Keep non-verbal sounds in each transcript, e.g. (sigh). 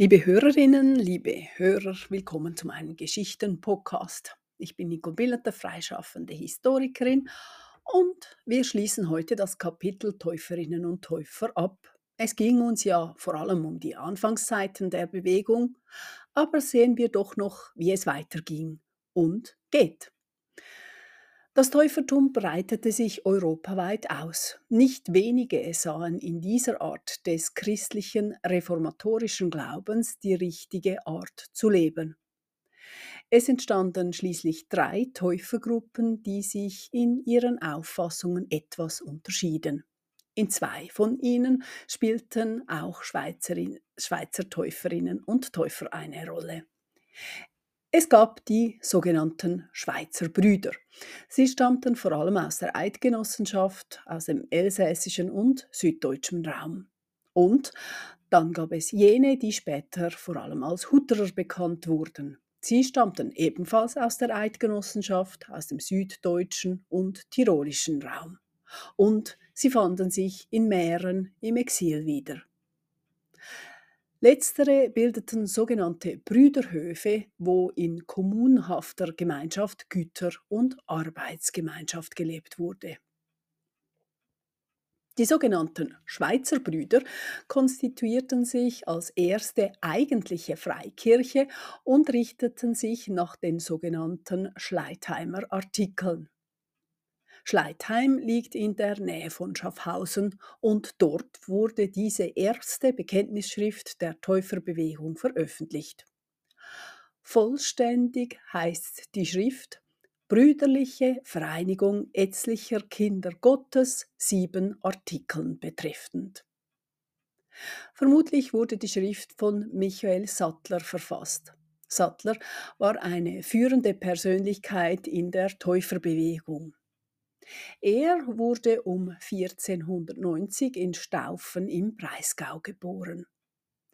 Liebe Hörerinnen, liebe Hörer, willkommen zu meinem Geschichten-Podcast. Ich bin Nicole Billeter, freischaffende Historikerin und wir schließen heute das Kapitel Täuferinnen und Täufer ab. Es ging uns ja vor allem um die Anfangszeiten der Bewegung, aber sehen wir doch noch, wie es weiterging und geht. Das Täufertum breitete sich europaweit aus. Nicht wenige sahen in dieser Art des christlichen reformatorischen Glaubens die richtige Art zu leben. Es entstanden schließlich drei Täufergruppen, die sich in ihren Auffassungen etwas unterschieden. In zwei von ihnen spielten auch Schweizerin, Schweizer Täuferinnen und Täufer eine Rolle. Es gab die sogenannten Schweizer Brüder. Sie stammten vor allem aus der Eidgenossenschaft, aus dem elsässischen und süddeutschen Raum. Und dann gab es jene, die später vor allem als Hutterer bekannt wurden. Sie stammten ebenfalls aus der Eidgenossenschaft, aus dem süddeutschen und tirolischen Raum. Und sie fanden sich in Mähren im Exil wieder. Letztere bildeten sogenannte Brüderhöfe, wo in kommunhafter Gemeinschaft Güter- und Arbeitsgemeinschaft gelebt wurde. Die sogenannten Schweizer Brüder konstituierten sich als erste eigentliche Freikirche und richteten sich nach den sogenannten Schleitheimer Artikeln. Schleitheim liegt in der Nähe von Schaffhausen und dort wurde diese erste Bekenntnisschrift der Täuferbewegung veröffentlicht. Vollständig heißt die Schrift Brüderliche Vereinigung ätzlicher Kinder Gottes, sieben Artikeln betreffend. Vermutlich wurde die Schrift von Michael Sattler verfasst. Sattler war eine führende Persönlichkeit in der Täuferbewegung. Er wurde um 1490 in Staufen im Breisgau geboren.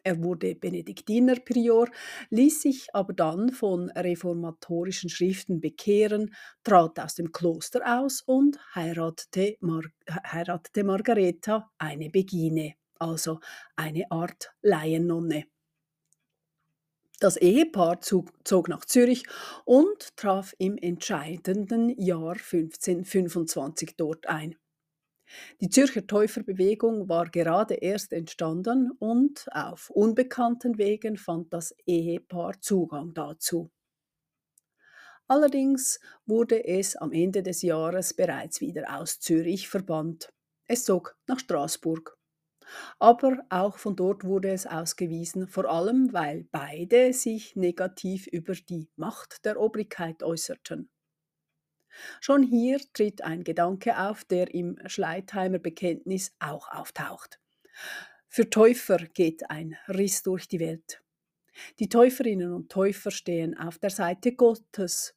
Er wurde Benediktinerprior, ließ sich aber dann von reformatorischen Schriften bekehren, trat aus dem Kloster aus und heiratete, Mar heiratete Margareta, eine Begine, also eine Art Laiennonne. Das Ehepaar zog, nach Zürich und traf im entscheidenden Jahr 1525 dort ein. Die Zürcher Täuferbewegung war gerade erst entstanden und auf unbekannten Wegen fand das Ehepaar Zugang dazu. Allerdings wurde es am Ende des Jahres bereits wieder aus Zürich verbannt. Es zog nach Straßburg. Aber auch von dort wurde es ausgewiesen, vor allem weil beide sich negativ über die Macht der Obrigkeit äußerten. Schon hier tritt ein Gedanke auf, der im Schleitheimer Bekenntnis auch auftaucht. Für Täufer geht ein Riss durch die Welt. Die Täuferinnen und Täufer stehen auf der Seite Gottes.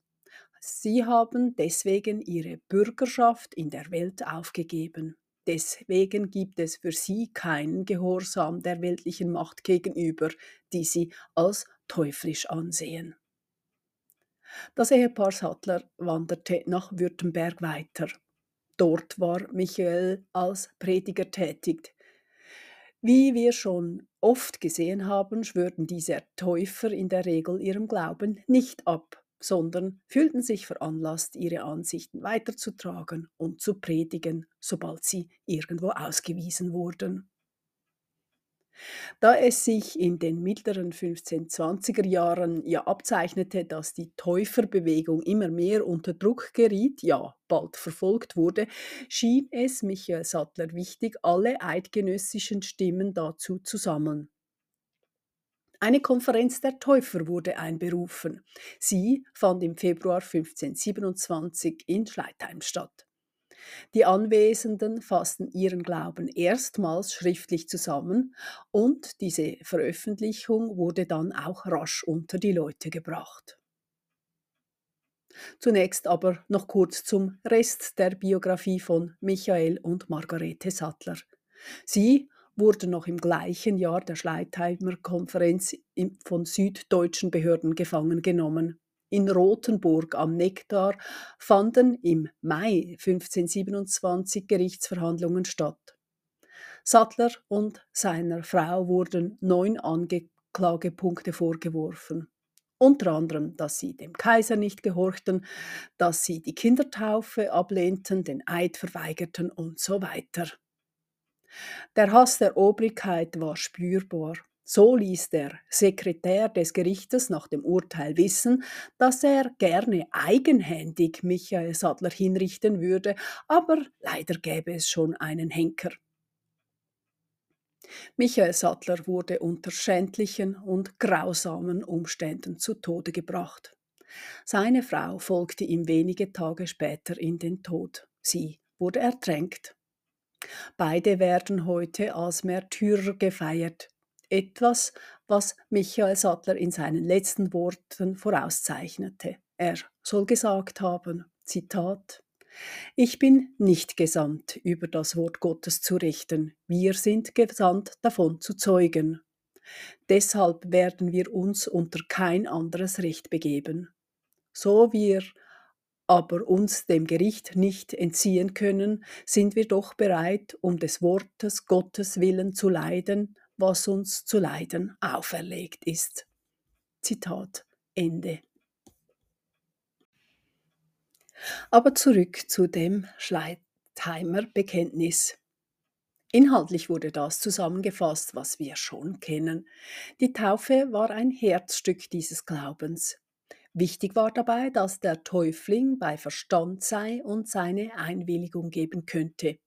Sie haben deswegen ihre Bürgerschaft in der Welt aufgegeben. Deswegen gibt es für sie keinen Gehorsam der weltlichen Macht gegenüber, die sie als teuflisch ansehen. Das Ehepaar Sattler wanderte nach Württemberg weiter. Dort war Michael als Prediger tätig. Wie wir schon oft gesehen haben, schwörten diese Täufer in der Regel ihrem Glauben nicht ab sondern fühlten sich veranlasst, ihre Ansichten weiterzutragen und zu predigen, sobald sie irgendwo ausgewiesen wurden. Da es sich in den mittleren 1520er Jahren ja abzeichnete, dass die Täuferbewegung immer mehr unter Druck geriet, ja bald verfolgt wurde, schien es Michael Sattler wichtig, alle eidgenössischen Stimmen dazu zu sammeln. Eine Konferenz der Täufer wurde einberufen. Sie fand im Februar 1527 in Schleitheim statt. Die Anwesenden fassten ihren Glauben erstmals schriftlich zusammen und diese Veröffentlichung wurde dann auch rasch unter die Leute gebracht. Zunächst aber noch kurz zum Rest der Biografie von Michael und Margarete Sattler. Sie wurde noch im gleichen Jahr der Schleitheimer Konferenz von süddeutschen Behörden gefangen genommen. In Rothenburg am Nektar fanden im Mai 1527 Gerichtsverhandlungen statt. Sattler und seiner Frau wurden neun Anklagepunkte vorgeworfen. Unter anderem, dass sie dem Kaiser nicht gehorchten, dass sie die Kindertaufe ablehnten, den Eid verweigerten und so weiter. Der Hass der Obrigkeit war spürbar. So ließ der Sekretär des Gerichtes nach dem Urteil wissen, dass er gerne eigenhändig Michael Sattler hinrichten würde, aber leider gäbe es schon einen Henker. Michael Sattler wurde unter schändlichen und grausamen Umständen zu Tode gebracht. Seine Frau folgte ihm wenige Tage später in den Tod. Sie wurde ertränkt. Beide werden heute als Märtyrer gefeiert. Etwas, was Michael Sattler in seinen letzten Worten vorauszeichnete. Er soll gesagt haben, Zitat, ich bin nicht gesandt, über das Wort Gottes zu richten. Wir sind gesandt, davon zu zeugen. Deshalb werden wir uns unter kein anderes Recht begeben. So wir aber uns dem Gericht nicht entziehen können, sind wir doch bereit, um des Wortes Gottes willen zu leiden, was uns zu leiden auferlegt ist. Zitat Ende. Aber zurück zu dem Schleitheimer Bekenntnis. Inhaltlich wurde das zusammengefasst, was wir schon kennen. Die Taufe war ein Herzstück dieses Glaubens. Wichtig war dabei, dass der Täufling bei Verstand sei und seine Einwilligung geben könnte.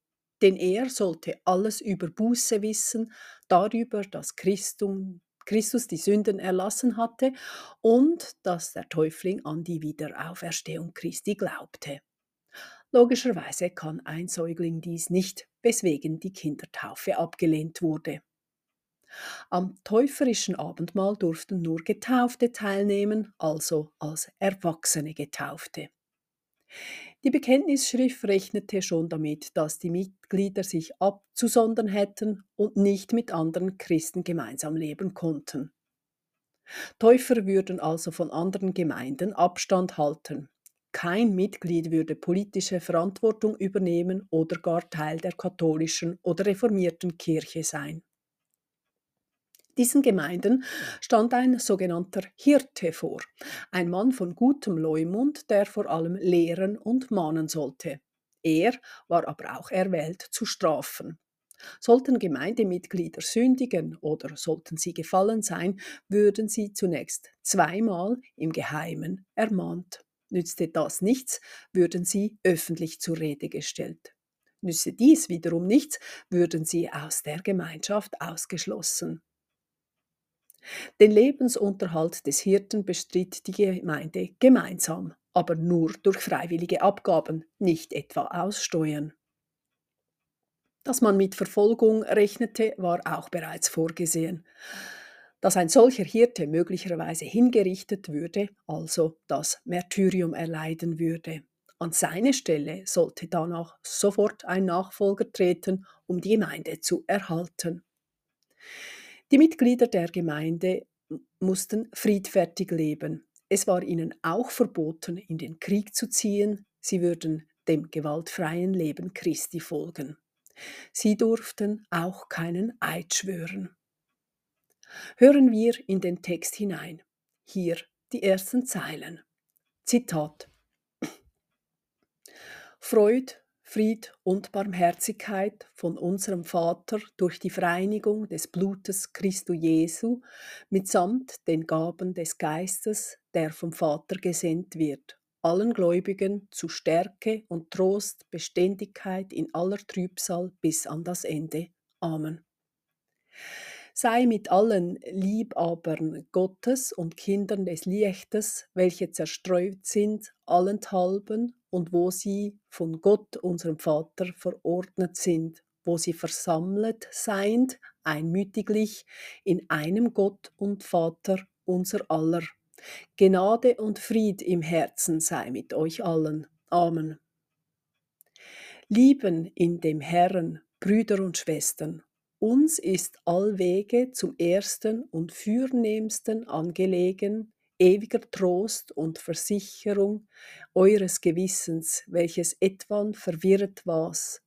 Denn er sollte alles über Buße wissen, darüber, dass Christus die Sünden erlassen hatte und dass der Täufling an die Wiederauferstehung Christi glaubte. Logischerweise kann ein Säugling dies nicht, weswegen die Kindertaufe abgelehnt wurde. Am täuferischen Abendmahl durften nur Getaufte teilnehmen, also als erwachsene Getaufte. Die Bekenntnisschrift rechnete schon damit, dass die Mitglieder sich abzusondern hätten und nicht mit anderen Christen gemeinsam leben konnten. Täufer würden also von anderen Gemeinden Abstand halten. Kein Mitglied würde politische Verantwortung übernehmen oder gar Teil der katholischen oder reformierten Kirche sein. Diesen Gemeinden stand ein sogenannter Hirte vor, ein Mann von gutem Leumund, der vor allem lehren und mahnen sollte. Er war aber auch erwählt zu strafen. Sollten Gemeindemitglieder sündigen oder sollten sie gefallen sein, würden sie zunächst zweimal im Geheimen ermahnt. Nützte das nichts, würden sie öffentlich zur Rede gestellt. Nüsse dies wiederum nichts, würden sie aus der Gemeinschaft ausgeschlossen. Den Lebensunterhalt des Hirten bestritt die Gemeinde gemeinsam, aber nur durch freiwillige Abgaben, nicht etwa aus Steuern. Dass man mit Verfolgung rechnete, war auch bereits vorgesehen. Dass ein solcher Hirte möglicherweise hingerichtet würde, also das Märtyrium erleiden würde. An seine Stelle sollte danach sofort ein Nachfolger treten, um die Gemeinde zu erhalten. Die Mitglieder der Gemeinde mussten friedfertig leben. Es war ihnen auch verboten, in den Krieg zu ziehen. Sie würden dem gewaltfreien Leben Christi folgen. Sie durften auch keinen Eid schwören. Hören wir in den Text hinein. Hier die ersten Zeilen. Zitat. (clears throat) Freud Fried und Barmherzigkeit von unserem Vater durch die Vereinigung des Blutes Christo Jesu mitsamt den Gaben des Geistes, der vom Vater gesendet wird, allen Gläubigen zu Stärke und Trost, Beständigkeit in aller Trübsal bis an das Ende. Amen sei mit allen Liebabern Gottes und Kindern des Lichtes, welche zerstreut sind, allenthalben und wo sie von Gott, unserem Vater, verordnet sind, wo sie versammelt seind, einmütiglich, in einem Gott und Vater unser aller. Gnade und Fried im Herzen sei mit euch allen. Amen. Lieben in dem Herrn, Brüder und Schwestern, uns ist allwege zum ersten und fürnehmsten angelegen, ewiger Trost und Versicherung eures Gewissens, welches etwan verwirrt was,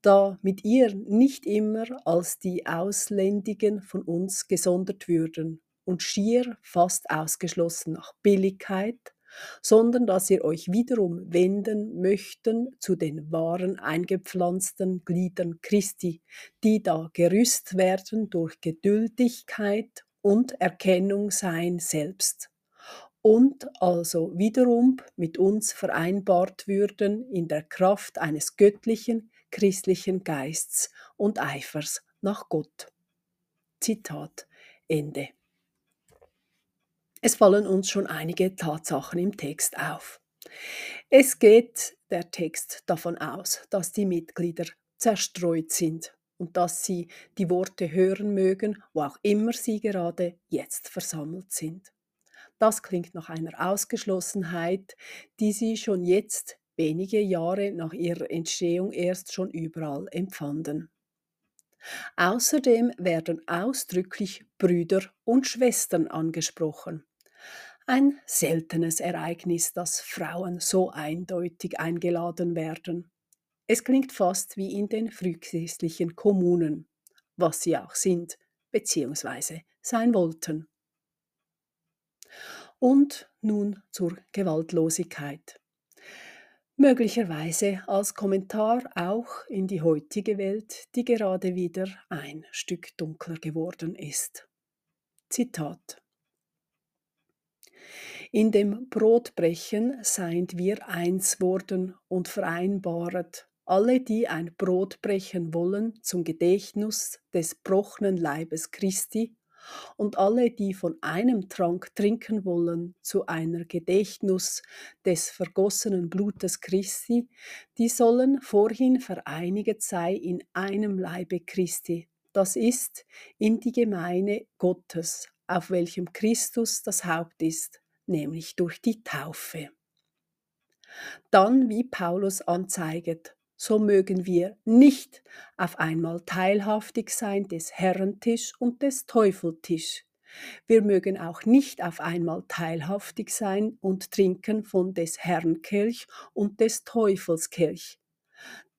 da mit ihr nicht immer als die Ausländigen von uns gesondert würden, und schier fast ausgeschlossen nach Billigkeit, sondern dass ihr euch wiederum wenden möchten zu den wahren eingepflanzten Gliedern Christi, die da gerüst werden durch Geduldigkeit und Erkennung sein selbst und also wiederum mit uns vereinbart würden in der Kraft eines göttlichen, christlichen Geists und Eifers nach Gott. Zitat Ende. Es fallen uns schon einige Tatsachen im Text auf. Es geht der Text davon aus, dass die Mitglieder zerstreut sind und dass sie die Worte hören mögen, wo auch immer sie gerade jetzt versammelt sind. Das klingt nach einer Ausgeschlossenheit, die sie schon jetzt, wenige Jahre nach ihrer Entstehung erst schon überall empfanden. Außerdem werden ausdrücklich Brüder und Schwestern angesprochen. Ein seltenes Ereignis, dass Frauen so eindeutig eingeladen werden. Es klingt fast wie in den frühchristlichen Kommunen, was sie auch sind bzw. sein wollten. Und nun zur Gewaltlosigkeit. Möglicherweise als Kommentar auch in die heutige Welt, die gerade wieder ein Stück dunkler geworden ist. Zitat in dem Brotbrechen seind wir eins worden und vereinbaret, alle, die ein Brot brechen wollen zum Gedächtnis des brochenen Leibes Christi, und alle, die von einem Trank trinken wollen, zu einer Gedächtnis des vergossenen Blutes Christi, die sollen vorhin vereiniget sei in einem Leibe Christi, das ist in die Gemeine Gottes, auf welchem Christus das Haupt ist, nämlich durch die Taufe. Dann, wie Paulus anzeiget, so mögen wir nicht auf einmal teilhaftig sein des Herrentisch und des Teufeltisch. Wir mögen auch nicht auf einmal teilhaftig sein und trinken von des Herrn Kelch und des Teufels Kelch.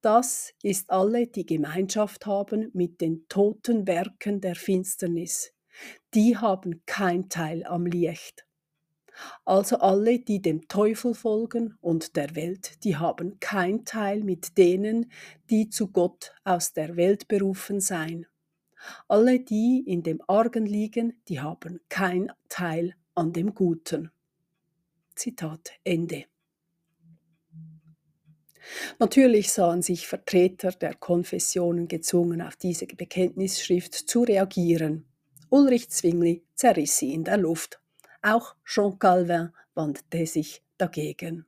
Das ist alle, die Gemeinschaft haben mit den toten Werken der Finsternis. Die haben kein Teil am Licht. Also alle, die dem Teufel folgen und der Welt, die haben kein Teil mit denen, die zu Gott aus der Welt berufen seien. Alle, die in dem Argen liegen, die haben kein Teil an dem Guten. Zitat Ende. Natürlich sahen sich Vertreter der Konfessionen gezwungen, auf diese Bekenntnisschrift zu reagieren. Ulrich Zwingli zerriss sie in der Luft. Auch Jean Calvin wandte sich dagegen.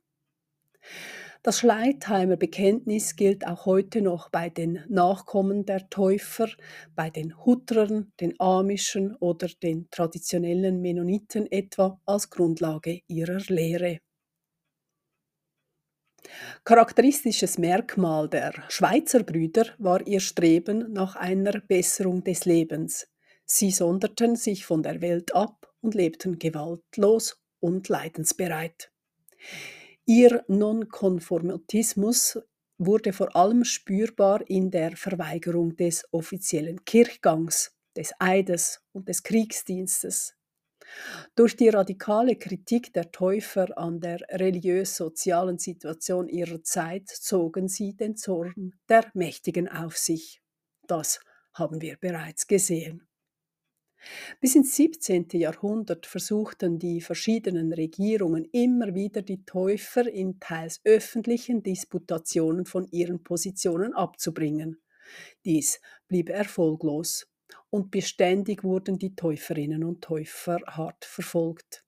Das Schleitheimer Bekenntnis gilt auch heute noch bei den Nachkommen der Täufer, bei den Hutrern, den Amischen oder den traditionellen Mennoniten etwa als Grundlage ihrer Lehre. Charakteristisches Merkmal der Schweizer Brüder war ihr Streben nach einer Besserung des Lebens. Sie sonderten sich von der Welt ab und lebten gewaltlos und leidensbereit. Ihr Nonkonformatismus wurde vor allem spürbar in der Verweigerung des offiziellen Kirchgangs, des Eides und des Kriegsdienstes. Durch die radikale Kritik der Täufer an der religiös-sozialen Situation ihrer Zeit zogen sie den Zorn der Mächtigen auf sich. Das haben wir bereits gesehen. Bis ins 17. Jahrhundert versuchten die verschiedenen Regierungen immer wieder die Täufer in teils öffentlichen Disputationen von ihren Positionen abzubringen. Dies blieb erfolglos und beständig wurden die Täuferinnen und Täufer hart verfolgt.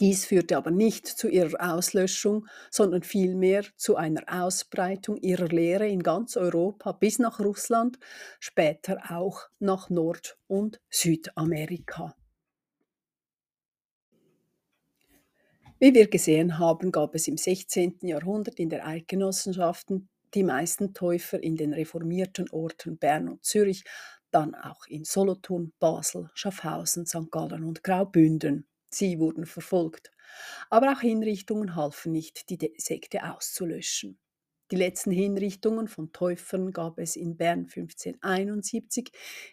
Dies führte aber nicht zu ihrer Auslöschung, sondern vielmehr zu einer Ausbreitung ihrer Lehre in ganz Europa bis nach Russland, später auch nach Nord- und Südamerika. Wie wir gesehen haben, gab es im 16. Jahrhundert in der Eidgenossenschaften die meisten Täufer in den reformierten Orten Bern und Zürich, dann auch in Solothurn, Basel, Schaffhausen, St. Gallen und Graubünden. Sie wurden verfolgt. Aber auch Hinrichtungen halfen nicht, die Sekte auszulöschen. Die letzten Hinrichtungen von Täufern gab es in Bern 1571,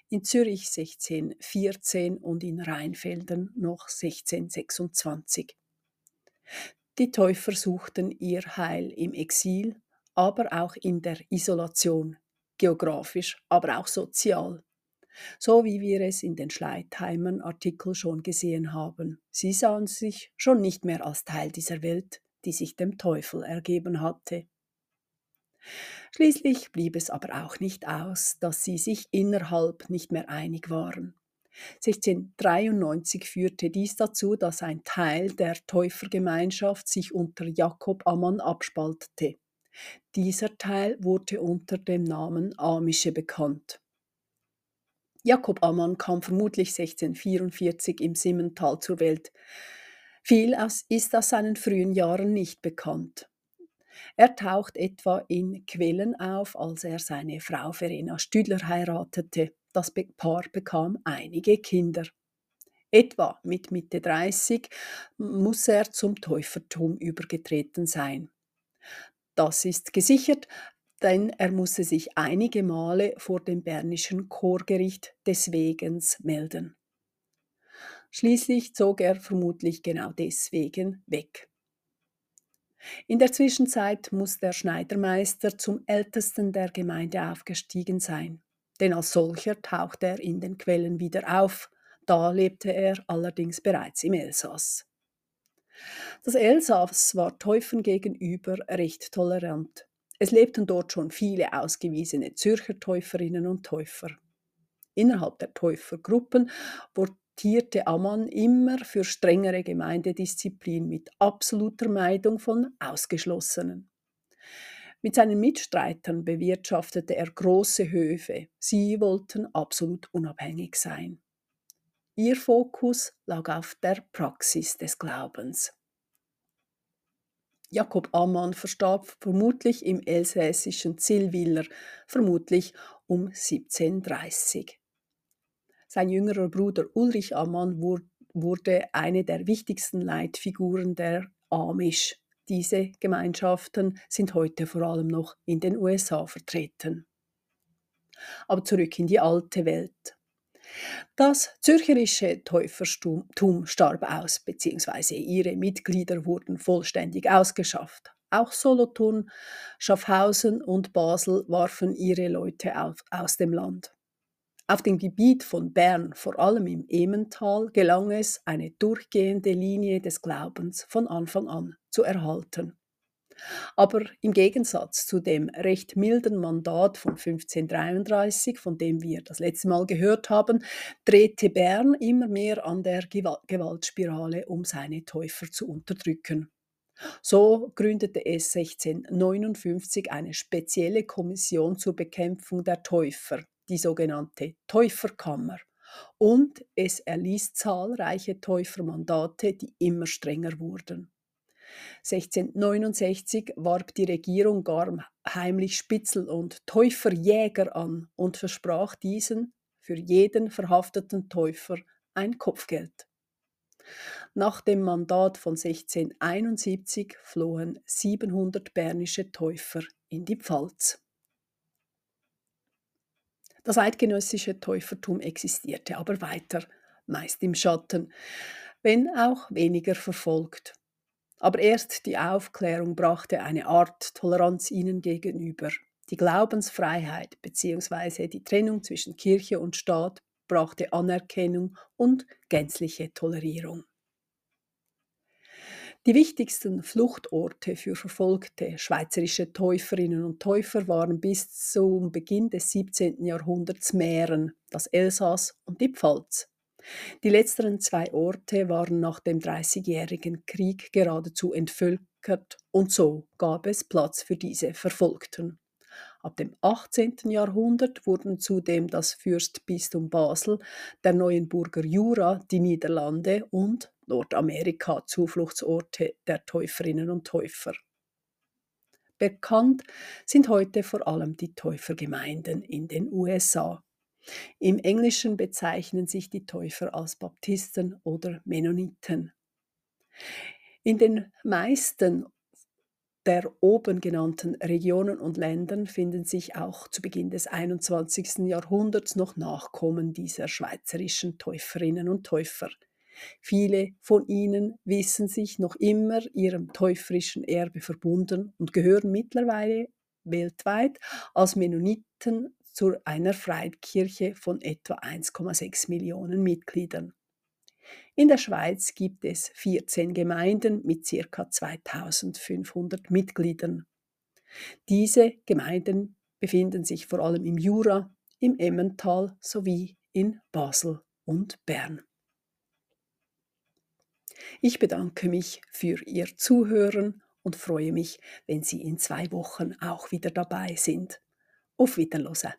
in Zürich 1614 und in Rheinfelden noch 1626. Die Täufer suchten ihr Heil im Exil, aber auch in der Isolation, geografisch, aber auch sozial. So wie wir es in den Schleitheimern Artikel schon gesehen haben. Sie sahen sich schon nicht mehr als Teil dieser Welt, die sich dem Teufel ergeben hatte. Schließlich blieb es aber auch nicht aus, dass sie sich innerhalb nicht mehr einig waren. 1693 führte dies dazu, dass ein Teil der Täufergemeinschaft sich unter Jakob Ammann abspaltete. Dieser Teil wurde unter dem Namen Amische bekannt. Jakob Ammann kam vermutlich 1644 im Simmental zur Welt. Viel ist aus seinen frühen Jahren nicht bekannt. Er taucht etwa in Quellen auf, als er seine Frau Verena Stüdler heiratete. Das Paar bekam einige Kinder. Etwa mit Mitte 30 muss er zum Täufertum übergetreten sein. Das ist gesichert, denn er musste sich einige Male vor dem bernischen Chorgericht des Wegens melden. Schließlich zog er vermutlich genau deswegen weg. In der Zwischenzeit muss der Schneidermeister zum Ältesten der Gemeinde aufgestiegen sein, denn als solcher taucht er in den Quellen wieder auf, da lebte er allerdings bereits im Elsass. Das Elsass war Täufern gegenüber recht tolerant. Es lebten dort schon viele ausgewiesene Zürcher Täuferinnen und Täufer. Innerhalb der Täufergruppen plädierte Ammann immer für strengere Gemeindedisziplin mit absoluter Meidung von Ausgeschlossenen. Mit seinen Mitstreitern bewirtschaftete er große Höfe. Sie wollten absolut unabhängig sein. Ihr Fokus lag auf der Praxis des Glaubens. Jakob Ammann verstarb vermutlich im elsässischen Zillwiller, vermutlich um 1730. Sein jüngerer Bruder Ulrich Ammann wurde eine der wichtigsten Leitfiguren der Amish. Diese Gemeinschaften sind heute vor allem noch in den USA vertreten. Aber zurück in die alte Welt. Das zürcherische Täufertum starb aus, beziehungsweise ihre Mitglieder wurden vollständig ausgeschafft. Auch Solothurn, Schaffhausen und Basel warfen ihre Leute aus dem Land. Auf dem Gebiet von Bern, vor allem im Emmental, gelang es, eine durchgehende Linie des Glaubens von Anfang an zu erhalten. Aber im Gegensatz zu dem recht milden Mandat von 1533, von dem wir das letzte Mal gehört haben, drehte Bern immer mehr an der Gewaltspirale, um seine Täufer zu unterdrücken. So gründete es 1659 eine spezielle Kommission zur Bekämpfung der Täufer, die sogenannte Täuferkammer, und es erließ zahlreiche Täufermandate, die immer strenger wurden. 1669 warb die Regierung gar heimlich Spitzel und Täuferjäger an und versprach diesen für jeden verhafteten Täufer ein Kopfgeld. Nach dem Mandat von 1671 flohen 700 bernische Täufer in die Pfalz. Das eidgenössische Täufertum existierte aber weiter, meist im Schatten, wenn auch weniger verfolgt. Aber erst die Aufklärung brachte eine Art Toleranz ihnen gegenüber. Die Glaubensfreiheit bzw. die Trennung zwischen Kirche und Staat brachte Anerkennung und gänzliche Tolerierung. Die wichtigsten Fluchtorte für verfolgte schweizerische Täuferinnen und Täufer waren bis zum Beginn des 17. Jahrhunderts Mähren, das Elsass und die Pfalz. Die letzteren zwei Orte waren nach dem Dreißigjährigen Krieg geradezu entvölkert und so gab es Platz für diese Verfolgten. Ab dem 18. Jahrhundert wurden zudem das Fürstbistum Basel, der Neuenburger Jura, die Niederlande und Nordamerika Zufluchtsorte der Täuferinnen und Täufer. Bekannt sind heute vor allem die Täufergemeinden in den USA. Im Englischen bezeichnen sich die Täufer als Baptisten oder Mennoniten. In den meisten der oben genannten Regionen und Ländern finden sich auch zu Beginn des 21. Jahrhunderts noch Nachkommen dieser schweizerischen Täuferinnen und Täufer. Viele von ihnen wissen sich noch immer ihrem täuferischen Erbe verbunden und gehören mittlerweile weltweit als Mennoniten zu einer Freikirche von etwa 1,6 Millionen Mitgliedern. In der Schweiz gibt es 14 Gemeinden mit ca. 2500 Mitgliedern. Diese Gemeinden befinden sich vor allem im Jura, im Emmental sowie in Basel und Bern. Ich bedanke mich für Ihr Zuhören und freue mich, wenn Sie in zwei Wochen auch wieder dabei sind. Auf Wiederhören!